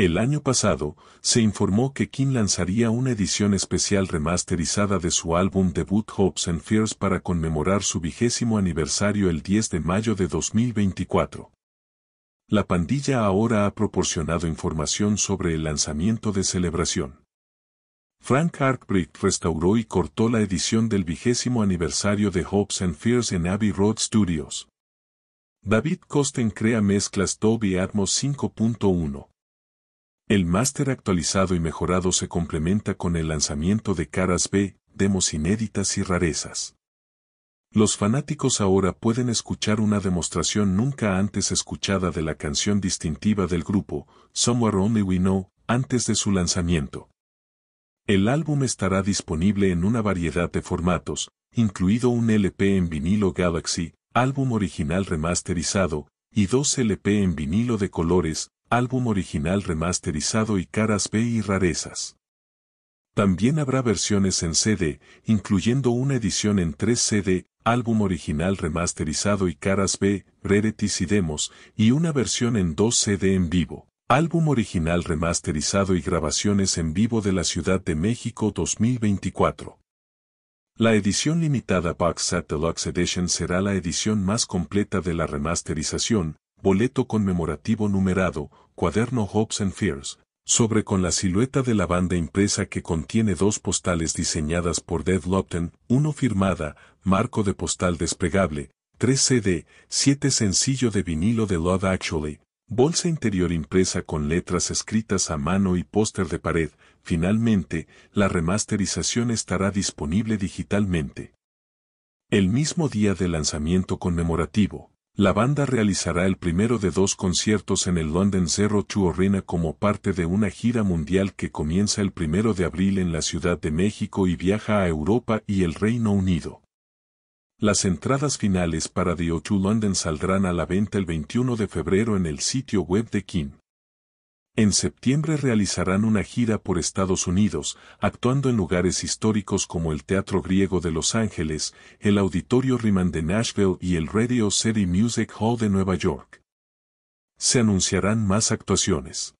El año pasado, se informó que King lanzaría una edición especial remasterizada de su álbum debut Hopes and Fears para conmemorar su vigésimo aniversario el 10 de mayo de 2024. La pandilla ahora ha proporcionado información sobre el lanzamiento de celebración. Frank Arkbrick restauró y cortó la edición del vigésimo aniversario de Hopes and Fears en Abbey Road Studios. David Costen crea mezclas Dolby Atmos 5.1. El máster actualizado y mejorado se complementa con el lanzamiento de caras B, demos inéditas y rarezas. Los fanáticos ahora pueden escuchar una demostración nunca antes escuchada de la canción distintiva del grupo, Somewhere Only We Know, antes de su lanzamiento. El álbum estará disponible en una variedad de formatos, incluido un LP en vinilo Galaxy, álbum original remasterizado, y dos LP en vinilo de colores, álbum original remasterizado y caras B y rarezas. También habrá versiones en CD, incluyendo una edición en 3 CD, álbum original remasterizado y caras B, rarities y demos, y una versión en 2 CD en vivo, álbum original remasterizado y grabaciones en vivo de la Ciudad de México 2024. La edición limitada Box Set Deluxe Edition será la edición más completa de la remasterización, boleto conmemorativo numerado, cuaderno Hopes and Fears, sobre con la silueta de la banda impresa que contiene dos postales diseñadas por Dev Lopton, uno firmada, marco de postal desplegable, 3 CD, 7 sencillo de vinilo de Love Actually, bolsa interior impresa con letras escritas a mano y póster de pared, finalmente, la remasterización estará disponible digitalmente. El mismo día del lanzamiento conmemorativo, la banda realizará el primero de dos conciertos en el London Zero Two Arena como parte de una gira mundial que comienza el primero de abril en la Ciudad de México y viaja a Europa y el Reino Unido. Las entradas finales para The O2 London saldrán a la venta el 21 de febrero en el sitio web de King. En septiembre realizarán una gira por Estados Unidos, actuando en lugares históricos como el Teatro Griego de Los Ángeles, el Auditorio Riemann de Nashville y el Radio City Music Hall de Nueva York. Se anunciarán más actuaciones.